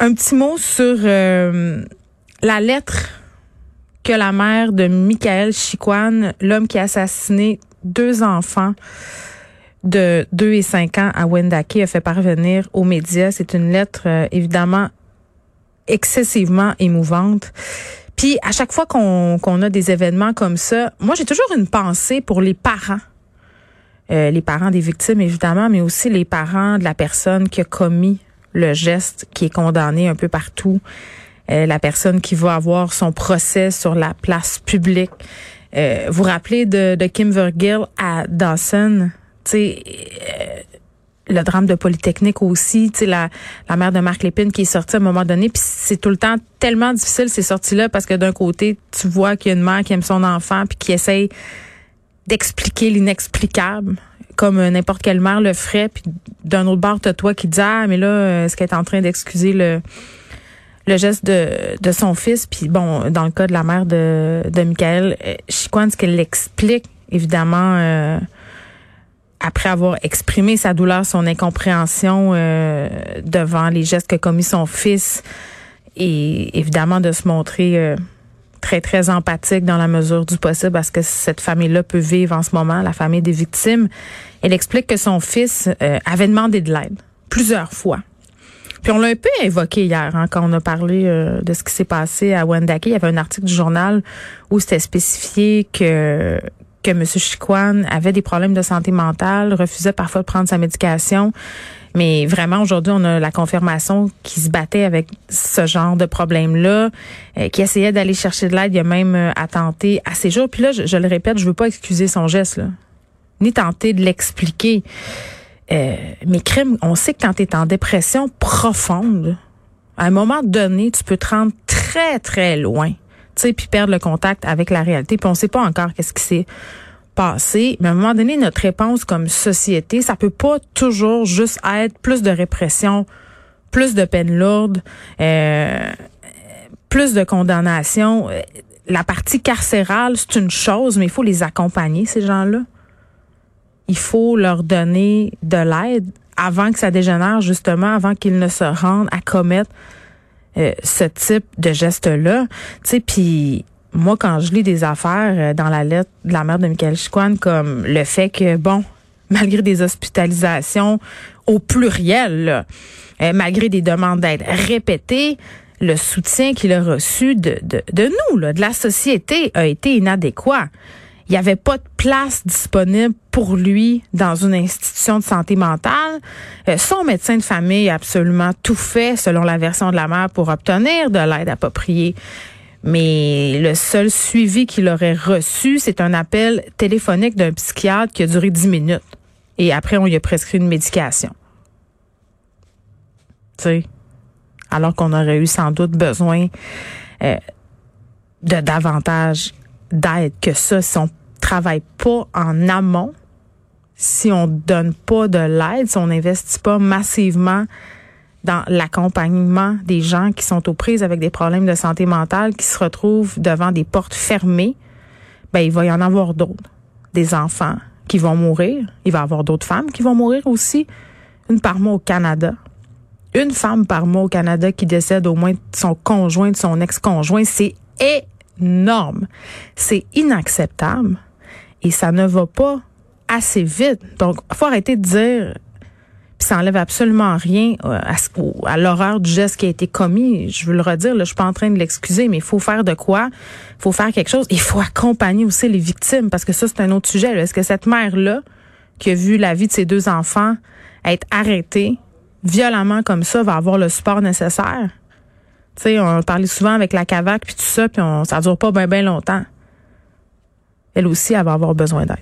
un petit mot sur euh, la lettre que la mère de Michael Chiquan, l'homme qui a assassiné deux enfants de 2 et 5 ans à Wendake, a fait parvenir aux médias. C'est une lettre euh, évidemment excessivement émouvante. Puis à chaque fois qu'on a des événements comme ça, moi j'ai toujours une pensée pour les parents. Euh, les parents des victimes évidemment, mais aussi les parents de la personne qui a commis le geste qui est condamné un peu partout, euh, la personne qui va avoir son procès sur la place publique. Euh, vous vous rappelez de, de Kim Vergil à Dawson, tu sais, euh, le drame de Polytechnique aussi, tu la, la mère de Marc Lépine qui est sortie à un moment donné, puis c'est tout le temps tellement difficile ces sorties-là parce que d'un côté, tu vois qu'il y a une mère qui aime son enfant puis qui essaye d'expliquer l'inexplicable comme n'importe quelle mère le ferait. Puis d'un autre bord, t'as toi qui dis ah mais là, est-ce qu'elle est en train d'excuser le le geste de, de son fils? Puis bon, dans le cas de la mère de, de Michael euh, Chiquan, ce qu'elle explique, évidemment, euh, après avoir exprimé sa douleur, son incompréhension euh, devant les gestes que commis son fils, et évidemment de se montrer très, très empathique dans la mesure du possible parce que cette famille-là peut vivre en ce moment, la famille des victimes. Elle explique que son fils euh, avait demandé de l'aide plusieurs fois. Puis on l'a un peu évoqué hier hein, quand on a parlé euh, de ce qui s'est passé à Wendake. Il y avait un article du journal où c'était spécifié que que M. Chiquan avait des problèmes de santé mentale, refusait parfois de prendre sa médication. Mais vraiment, aujourd'hui, on a la confirmation qu'il se battait avec ce genre de problème-là, euh, qui essayait d'aller chercher de l'aide. Il a même euh, attenté à ses jours. Puis là, je, le répète, je veux pas excuser son geste, là, ni tenter de l'expliquer. Euh, mais crime, on sait que quand tu es en dépression profonde, à un moment donné, tu peux te rendre très, très loin, tu sais, puis perdre le contact avec la réalité. Puis on sait pas encore qu'est-ce qui s'est Mais à un moment donné, notre réponse comme société, ça peut pas toujours juste être plus de répression, plus de peine lourde, euh, plus de condamnation. La partie carcérale, c'est une chose, mais il faut les accompagner, ces gens-là. Il faut leur donner de l'aide avant que ça dégénère, justement, avant qu'ils ne se rendent à commettre euh, ce type de geste-là. Tu sais, puis moi, quand je lis des affaires euh, dans la lettre de la mère de Michael Chiquan, comme le fait que, bon, malgré des hospitalisations au pluriel, euh, malgré des demandes d'aide répétées, le soutien qu'il a reçu de, de, de nous, là, de la société, a été inadéquat. Il n'y avait pas de place disponible pour lui dans une institution de santé mentale. Euh, son médecin de famille a absolument tout fait, selon la version de la mère, pour obtenir de l'aide appropriée. Mais le seul suivi qu'il aurait reçu, c'est un appel téléphonique d'un psychiatre qui a duré dix minutes. Et après, on lui a prescrit une médication. Tu sais, alors qu'on aurait eu sans doute besoin euh, de davantage d'aide que ça. Si on travaille pas en amont, si on donne pas de l'aide, si on n'investit pas massivement dans l'accompagnement des gens qui sont aux prises avec des problèmes de santé mentale, qui se retrouvent devant des portes fermées, ben il va y en avoir d'autres. Des enfants qui vont mourir. Il va y avoir d'autres femmes qui vont mourir aussi. Une par mois au Canada. Une femme par mois au Canada qui décède au moins de son conjoint, de son ex-conjoint. C'est énorme. C'est inacceptable. Et ça ne va pas assez vite. Donc, faut arrêter de dire ça enlève absolument rien euh, à, l'horreur du geste qui a été commis. Je veux le redire, là, je suis pas en train de l'excuser, mais il faut faire de quoi? Il faut faire quelque chose. Il faut accompagner aussi les victimes, parce que ça, c'est un autre sujet. Est-ce que cette mère-là, qui a vu la vie de ses deux enfants être arrêtée violemment comme ça, va avoir le support nécessaire? Tu sais, on parlait souvent avec la CAVAC, puis tout ça, puis ça dure pas bien, bien longtemps. Elle aussi, elle va avoir besoin d'aide.